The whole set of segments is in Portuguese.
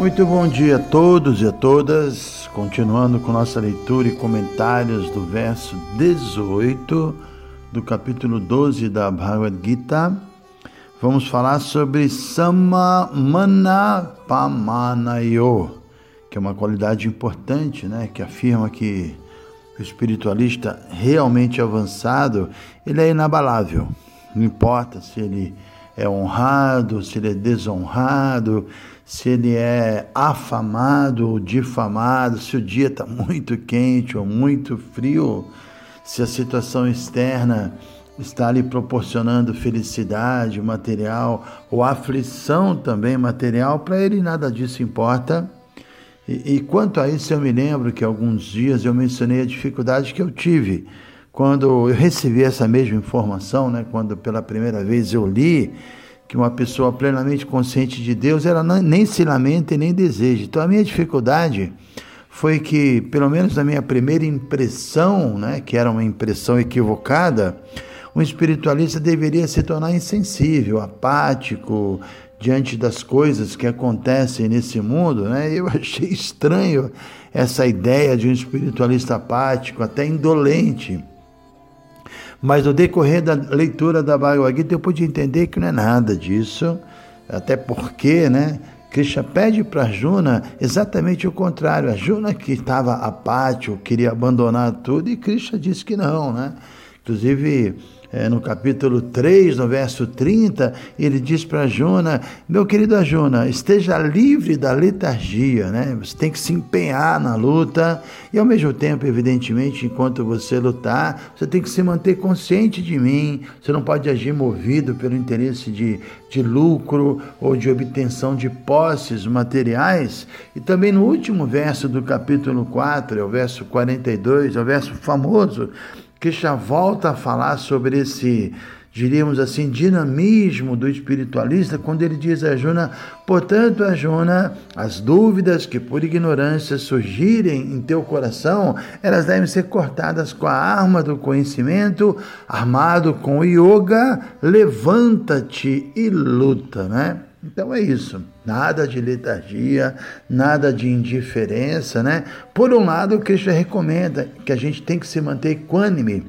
Muito bom dia a todos e a todas. Continuando com nossa leitura e comentários do verso 18 do capítulo 12 da Bhagavad Gita. Vamos falar sobre Samamana Pamanayo, que é uma qualidade importante, né, que afirma que o espiritualista realmente avançado, ele é inabalável. Não importa se ele é honrado, se ele é desonrado, se ele é afamado ou difamado, se o dia está muito quente ou muito frio, se a situação externa está lhe proporcionando felicidade material ou aflição também material, para ele nada disso importa. E, e, quanto a isso, eu me lembro que alguns dias eu mencionei a dificuldade que eu tive quando eu recebi essa mesma informação, né, quando pela primeira vez eu li que uma pessoa plenamente consciente de Deus, ela não, nem se lamenta e nem deseja. Então a minha dificuldade foi que, pelo menos na minha primeira impressão, né, que era uma impressão equivocada, um espiritualista deveria se tornar insensível, apático diante das coisas que acontecem nesse mundo, né? Eu achei estranho essa ideia de um espiritualista apático, até indolente. Mas no decorrer da leitura da Bhagavad Gita eu pude entender que não é nada disso, até porque, né? Krishna pede para Juna exatamente o contrário. A Juna que estava apático, queria abandonar tudo, e Krishna disse que não, né? Inclusive, é, no capítulo 3, no verso 30, ele diz para Juna: Meu querido Ajuna, esteja livre da letargia, né? Você tem que se empenhar na luta e, ao mesmo tempo, evidentemente, enquanto você lutar, você tem que se manter consciente de mim. Você não pode agir movido pelo interesse de, de lucro ou de obtenção de posses materiais. E também no último verso do capítulo 4, é o verso 42, é o verso famoso Krishna volta a falar sobre esse, diríamos assim, dinamismo do espiritualista, quando ele diz a Juna, portanto, Arjuna, as dúvidas que por ignorância surgirem em teu coração, elas devem ser cortadas com a arma do conhecimento, armado com o yoga, levanta-te e luta, né? Então é isso, nada de letargia, nada de indiferença, né? Por um lado, o Cristo recomenda que a gente tem que se manter equânime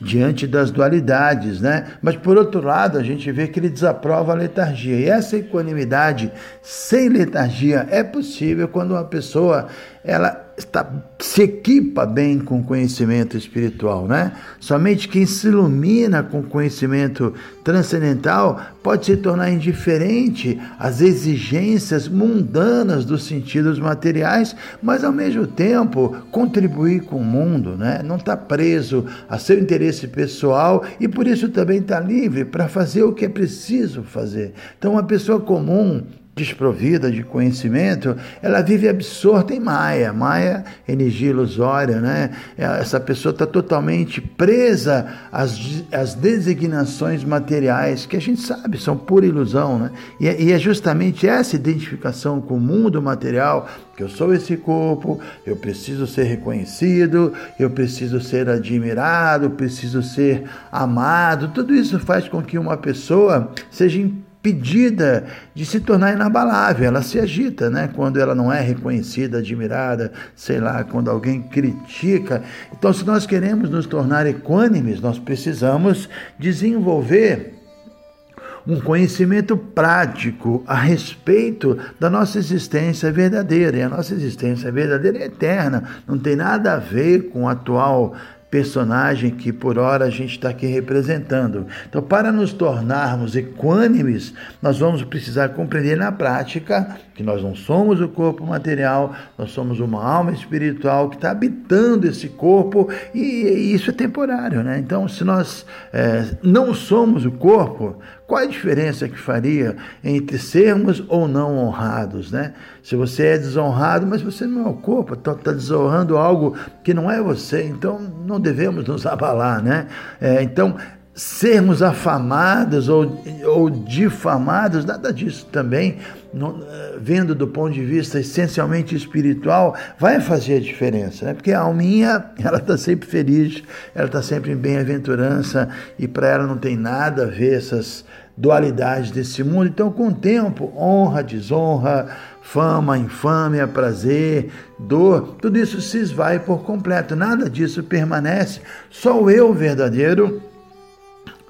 diante das dualidades, né? Mas por outro lado, a gente vê que ele desaprova a letargia. E essa equanimidade sem letargia é possível quando uma pessoa ela está, se equipa bem com conhecimento espiritual, né? Somente quem se ilumina com conhecimento transcendental pode se tornar indiferente às exigências mundanas dos sentidos materiais, mas ao mesmo tempo contribuir com o mundo, né? Não está preso a seu interesse pessoal e por isso também está livre para fazer o que é preciso fazer. Então, uma pessoa comum desprovida de conhecimento, ela vive absorta em Maia. Maia, energia ilusória, né? Essa pessoa está totalmente presa às, às designações materiais, que a gente sabe são pura ilusão, né? E é, e é justamente essa identificação com o mundo material que eu sou esse corpo, eu preciso ser reconhecido, eu preciso ser admirado, preciso ser amado. Tudo isso faz com que uma pessoa seja pedida de se tornar inabalável. Ela se agita, né? Quando ela não é reconhecida, admirada, sei lá, quando alguém critica. Então, se nós queremos nos tornar equânimes, nós precisamos desenvolver um conhecimento prático a respeito da nossa existência verdadeira. E a nossa existência verdadeira é eterna, não tem nada a ver com o atual personagem que por hora a gente está aqui representando. Então, para nos tornarmos equânimes, nós vamos precisar compreender na prática que nós não somos o corpo material, nós somos uma alma espiritual que está habitando esse corpo e, e, isso é temporário, né? Então, se nós é, não somos o corpo, qual a diferença que faria entre sermos ou não honrados, né? Se você é desonrado, mas você não é o corpo, está tá desonrando algo que não é você, então não devemos nos abalar, né? É, então, sermos afamados ou, ou difamados, nada disso também, no, vendo do ponto de vista essencialmente espiritual, vai fazer a diferença, né? porque a alminha, ela está sempre feliz, ela está sempre em bem-aventurança, e para ela não tem nada a ver essas dualidades desse mundo. Então, com o tempo, honra, desonra, fama, infâmia, prazer, dor, tudo isso se esvai por completo, nada disso permanece, só o eu verdadeiro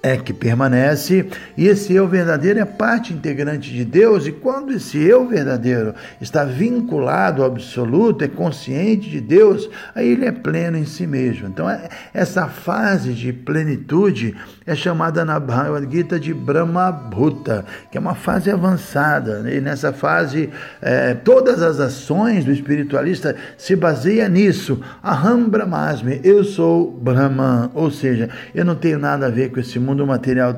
é que permanece, e esse eu verdadeiro é parte integrante de Deus, e quando esse eu verdadeiro está vinculado ao absoluto, é consciente de Deus, aí ele é pleno em si mesmo. Então, é, essa fase de plenitude é chamada na Bhagavad Gita de Brahma Bhuta, que é uma fase avançada, né? e nessa fase, é, todas as ações do espiritualista se baseiam nisso. Aham Brahmasmi, eu sou Brahman, ou seja, eu não tenho nada a ver com esse mundo mundo material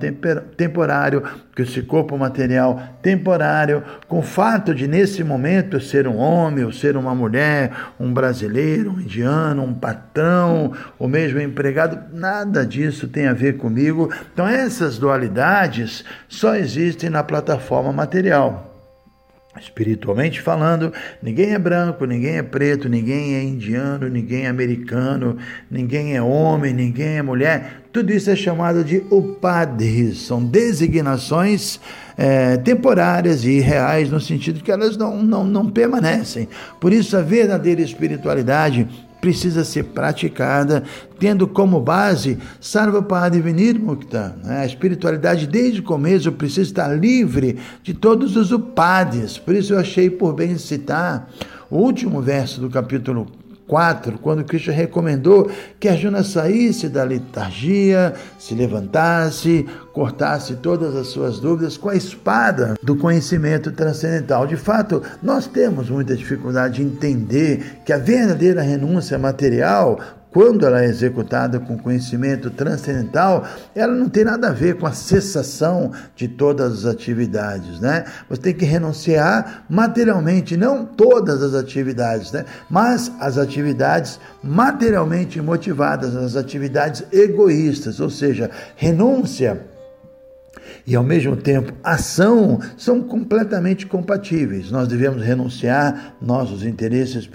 temporário, que esse corpo material temporário, com o fato de nesse momento ser um homem, ou ser uma mulher, um brasileiro, um indiano, um patrão, ou mesmo um empregado, nada disso tem a ver comigo. Então essas dualidades só existem na plataforma material. Espiritualmente falando, ninguém é branco, ninguém é preto, ninguém é indiano, ninguém é americano, ninguém é homem, ninguém é mulher. Tudo isso é chamado de upadhis, são designações é, temporárias e reais, no sentido que elas não, não, não permanecem. Por isso, a verdadeira espiritualidade precisa ser praticada, tendo como base Sarvapadi Vinirmukta. Né? A espiritualidade, desde o começo, precisa estar livre de todos os upadis. Por isso, eu achei por bem citar o último verso do capítulo 4, quando Cristo recomendou que Arjuna saísse da letargia, se levantasse, cortasse todas as suas dúvidas com a espada do conhecimento transcendental. De fato, nós temos muita dificuldade de entender que a verdadeira renúncia material quando ela é executada com conhecimento transcendental, ela não tem nada a ver com a cessação de todas as atividades, né? Você tem que renunciar materialmente, não todas as atividades, né? Mas as atividades materialmente motivadas, as atividades egoístas, ou seja, renúncia e ao mesmo tempo ação são completamente compatíveis. Nós devemos renunciar nossos interesses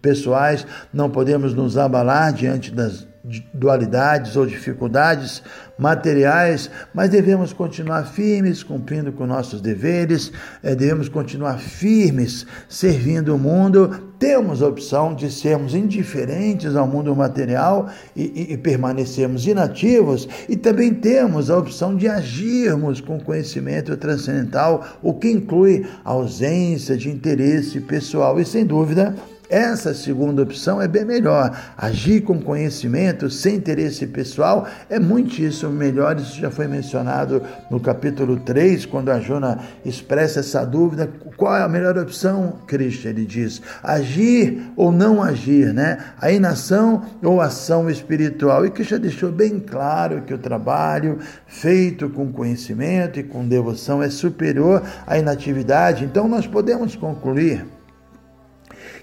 pessoais, não podemos nos abalar diante das dualidades ou dificuldades materiais, mas devemos continuar firmes, cumprindo com nossos deveres, eh, devemos continuar firmes, servindo o mundo. Temos a opção de sermos indiferentes ao mundo material e, e, e permanecermos inativos, e também temos a opção de agirmos com conhecimento transcendental, o que inclui ausência de interesse pessoal e, sem dúvida, essa segunda opção é bem melhor. Agir com conhecimento, sem interesse pessoal, é muitíssimo melhor. Isso já foi mencionado no capítulo 3, quando a Jona expressa essa dúvida: qual é a melhor opção, Cristo? Ele diz: agir ou não agir, né? A inação ou ação espiritual. E Cristo deixou bem claro que o trabalho feito com conhecimento e com devoção é superior à inatividade. Então, nós podemos concluir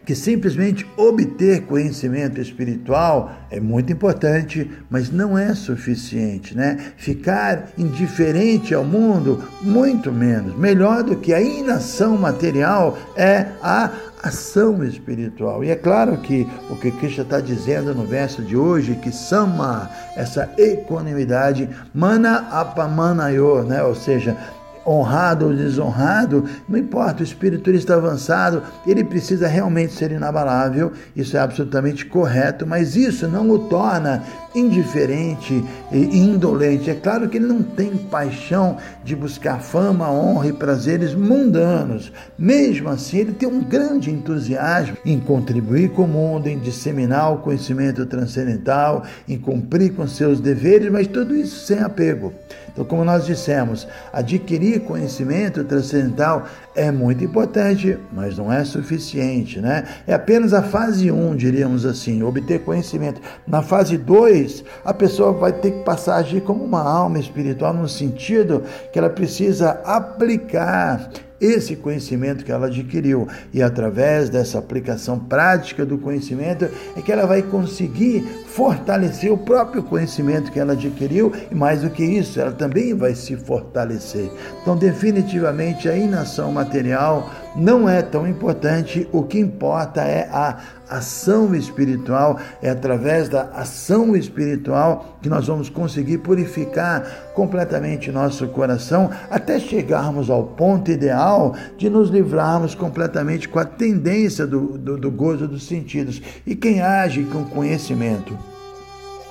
que simplesmente obter conhecimento espiritual é muito importante, mas não é suficiente, né? Ficar indiferente ao mundo, muito menos. Melhor do que a inação material é a ação espiritual. E é claro que o que Krishna está dizendo no verso de hoje, que sama, essa equanimidade, mana apamanayo, né? ou seja, honrado ou desonrado, não importa, o espiritualista avançado, ele precisa realmente ser inabalável, isso é absolutamente correto, mas isso não o torna indiferente e indolente. É claro que ele não tem paixão de buscar fama, honra e prazeres mundanos. Mesmo assim, ele tem um grande entusiasmo em contribuir com o mundo, em disseminar o conhecimento transcendental, em cumprir com seus deveres, mas tudo isso sem apego. Então, como nós dissemos, adquirir conhecimento transcendental é muito importante, mas não é suficiente, né? É apenas a fase 1, diríamos assim, obter conhecimento. Na fase 2, a pessoa vai ter que passar a agir como uma alma espiritual, no sentido que ela precisa aplicar esse conhecimento que ela adquiriu. E através dessa aplicação prática do conhecimento é que ela vai conseguir fortalecer o próprio conhecimento que ela adquiriu e mais do que isso, ela também vai se fortalecer. Então, definitivamente a inação material não é tão importante, o que importa é a ação espiritual, é através da ação espiritual que nós vamos conseguir purificar completamente nosso coração até chegarmos ao ponto ideal de nos livrarmos completamente com a tendência do, do, do gozo dos sentidos. E quem age com conhecimento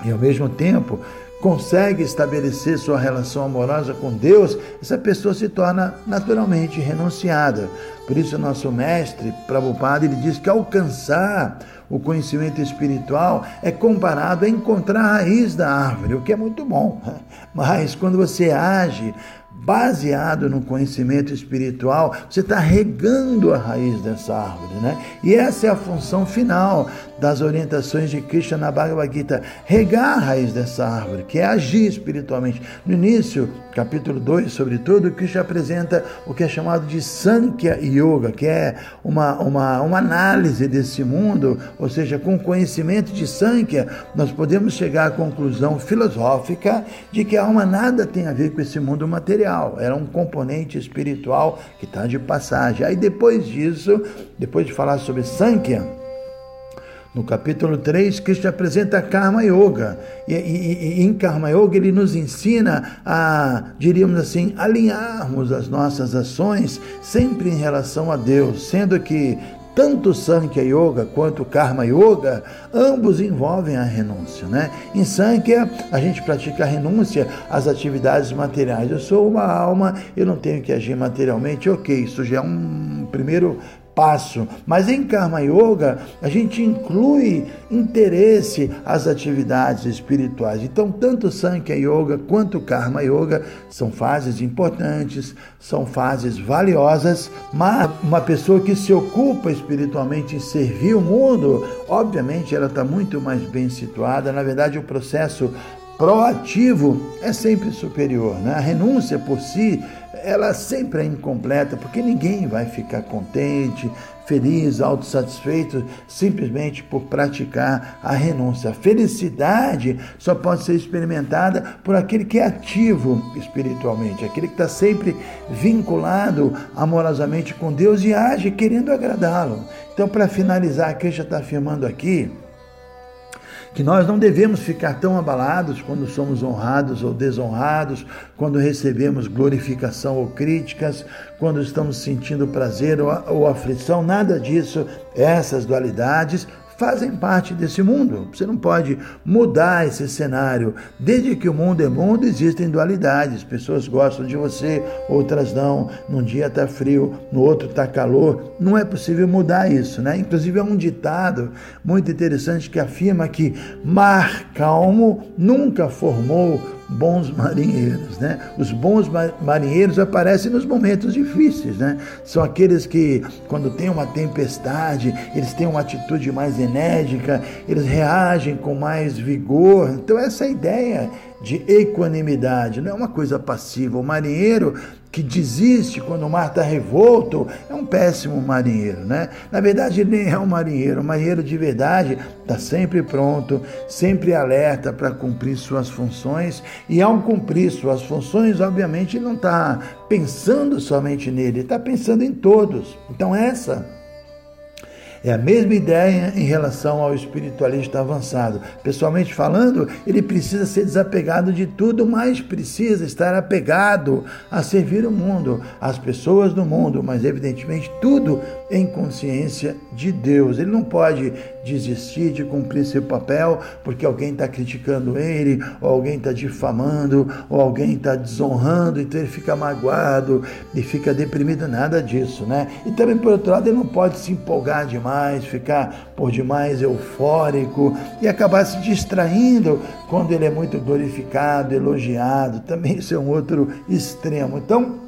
e ao mesmo tempo consegue estabelecer sua relação amorosa com Deus, essa pessoa se torna naturalmente renunciada. Por isso, nosso mestre Prabhupada ele diz que alcançar o conhecimento espiritual é comparado a encontrar a raiz da árvore, o que é muito bom. Mas quando você age baseado no conhecimento espiritual, você está regando a raiz dessa árvore, né? E essa é a função final das orientações de Krishna na Bhagavad Gita, regar a raiz dessa árvore, que é agir espiritualmente. No início, capítulo 2, sobretudo, Krishna apresenta o que é chamado de Sankhya Yoga, que é uma, uma, uma análise desse mundo, ou seja, com conhecimento de Sankhya, nós podemos chegar à conclusão filosófica de que a alma nada tem a ver com esse mundo material, era um componente espiritual que está de passagem. Aí depois disso, depois de falar sobre Sankhya, no capítulo 3, Krishna apresenta Karma Yoga. E, e, e, em Karma Yoga ele nos ensina a, diríamos assim, alinharmos as nossas ações sempre em relação a Deus, sendo que tanto Sankhya Yoga quanto Karma Yoga, ambos envolvem a renúncia, né? Em Sankhya, a gente pratica a renúncia às atividades materiais. Eu sou uma alma, eu não tenho que agir materialmente, ok, isso já é um primeiro passo. Mas em Karma Yoga, a gente inclui interesse às atividades espirituais. Então, tanto Sankhya Yoga quanto Karma Yoga são fases importantes, são fases valiosas, mas uma pessoa que se ocupa espiritualmente em servir o mundo, obviamente ela está muito mais bem situada. Na verdade, o processo proativo é sempre superior. Né? A renúncia por si ela sempre é incompleta, porque ninguém vai ficar contente, feliz, autossatisfeito simplesmente por praticar a renúncia. A felicidade só pode ser experimentada por aquele que é ativo espiritualmente, aquele que está sempre vinculado amorosamente com Deus e age querendo agradá-lo. Então, para finalizar, já está afirmando aqui, que nós não devemos ficar tão abalados quando somos honrados ou desonrados, quando recebemos glorificação ou críticas, quando estamos sentindo prazer ou, aflição, nada disso. Essas dualidades fazem parte desse mundo. Você não pode mudar esse cenário. Desde que o mundo é mundo, existem dualidades. Pessoas gostam de você, outras não. Num dia está frio, no outro está calor. Não é possível mudar isso, né? Inclusive é um ditado muito interessante que afirma que mar calmo nunca formou bons marinheiros, né? Os bons marinheiros aparecem nos momentos difíceis, né? São aqueles que, quando tem uma tempestade, eles têm uma atitude mais enérgica, eles reagem com mais vigor. Então, essa ideia de equanimidade, não é uma coisa passiva. O marinheiro que desiste quando o mar está revolto é um péssimo marinheiro, né? Na verdade, ele nem é um marinheiro. O marinheiro de verdade está sempre pronto, sempre alerta para cumprir suas funções e ao cumprir suas funções, obviamente, não está pensando somente nele, está pensando em todos. Então essa é a mesma ideia em relação ao espiritualista avançado. Pessoalmente falando, ele precisa ser desapegado de tudo, mas precisa estar apegado a servir o mundo, as pessoas do mundo, mas evidentemente tudo em consciência de Deus. Ele não pode desistir de cumprir seu papel porque alguém está criticando ele, ou alguém está difamando, ou alguém está desonrando, então ele fica magoado e fica deprimido, nada disso, né? E também, por outro lado, ele não pode se empolgar demais demais, ficar por demais eufórico e acabar se distraindo quando ele é muito glorificado, elogiado. Também isso é um outro extremo. Então,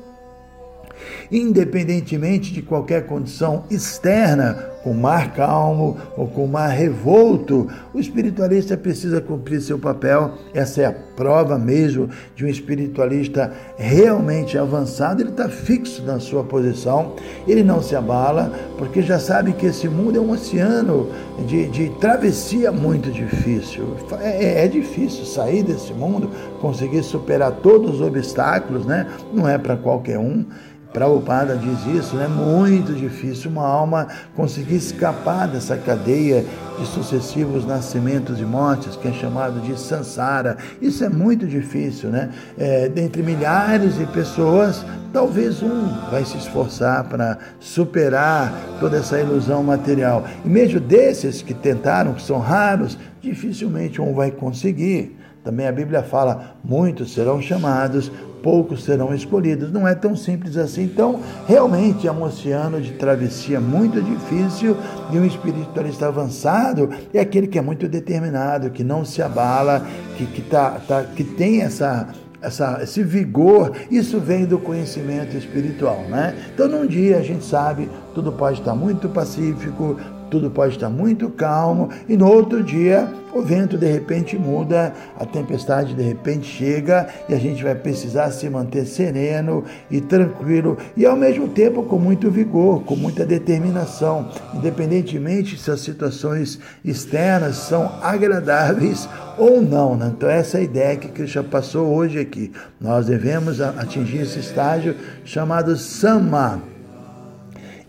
independentemente de qualquer condição externa, com mar calmo ou com mar revolto, o espiritualista precisa cumprir seu papel. Essa é a prova mesmo de um espiritualista realmente avançado. Ele está fixo na sua posição, ele não se abala, porque já sabe que esse mundo é um oceano de, de travessia muito difícil. É, é difícil sair desse mundo, conseguir superar todos os obstáculos, né? Não é para qualquer um. Prabhupada diz isso, é muito difícil uma alma conseguir escapar dessa cadeia de sucessivos nascimentos e mortes, que é chamado de sansara. Isso é muito difícil, né? É, dentre milhares de pessoas, talvez um vai se esforçar para superar toda essa ilusão material. E mesmo desses que tentaram, que são raros, dificilmente um vai conseguir. Também a Bíblia fala: muitos serão chamados, poucos serão escolhidos. Não é tão simples assim. Então, realmente é um oceano de travessia muito difícil e um espiritualista avançado é aquele que é muito determinado, que não se abala, que, que, tá, tá, que tem essa essa, esse vigor, isso vem do conhecimento espiritual, né? Então, num dia a gente sabe, tudo pode estar muito pacífico, tudo pode estar muito calmo e no outro dia o vento de repente muda, a tempestade de repente chega e a gente vai precisar se manter sereno e tranquilo e ao mesmo tempo com muito vigor, com muita determinação, independentemente se as situações externas são agradáveis ou não. Né? Então essa é a ideia que Krishna passou hoje aqui. Nós devemos atingir esse estágio chamado Sama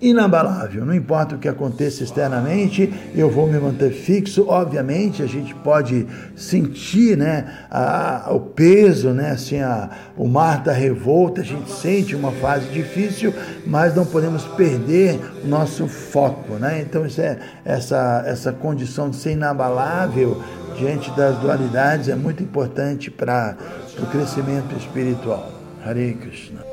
inabalável. Não importa o que aconteça externamente, eu vou me manter fixo. Obviamente, a gente pode sentir, né, a, o peso, né, assim, a, o mar da revolta. A gente sente uma fase difícil, mas não podemos perder o nosso foco, né? Então, isso é essa essa condição de ser inabalável diante das dualidades é muito importante para o crescimento espiritual. Hare Krishna.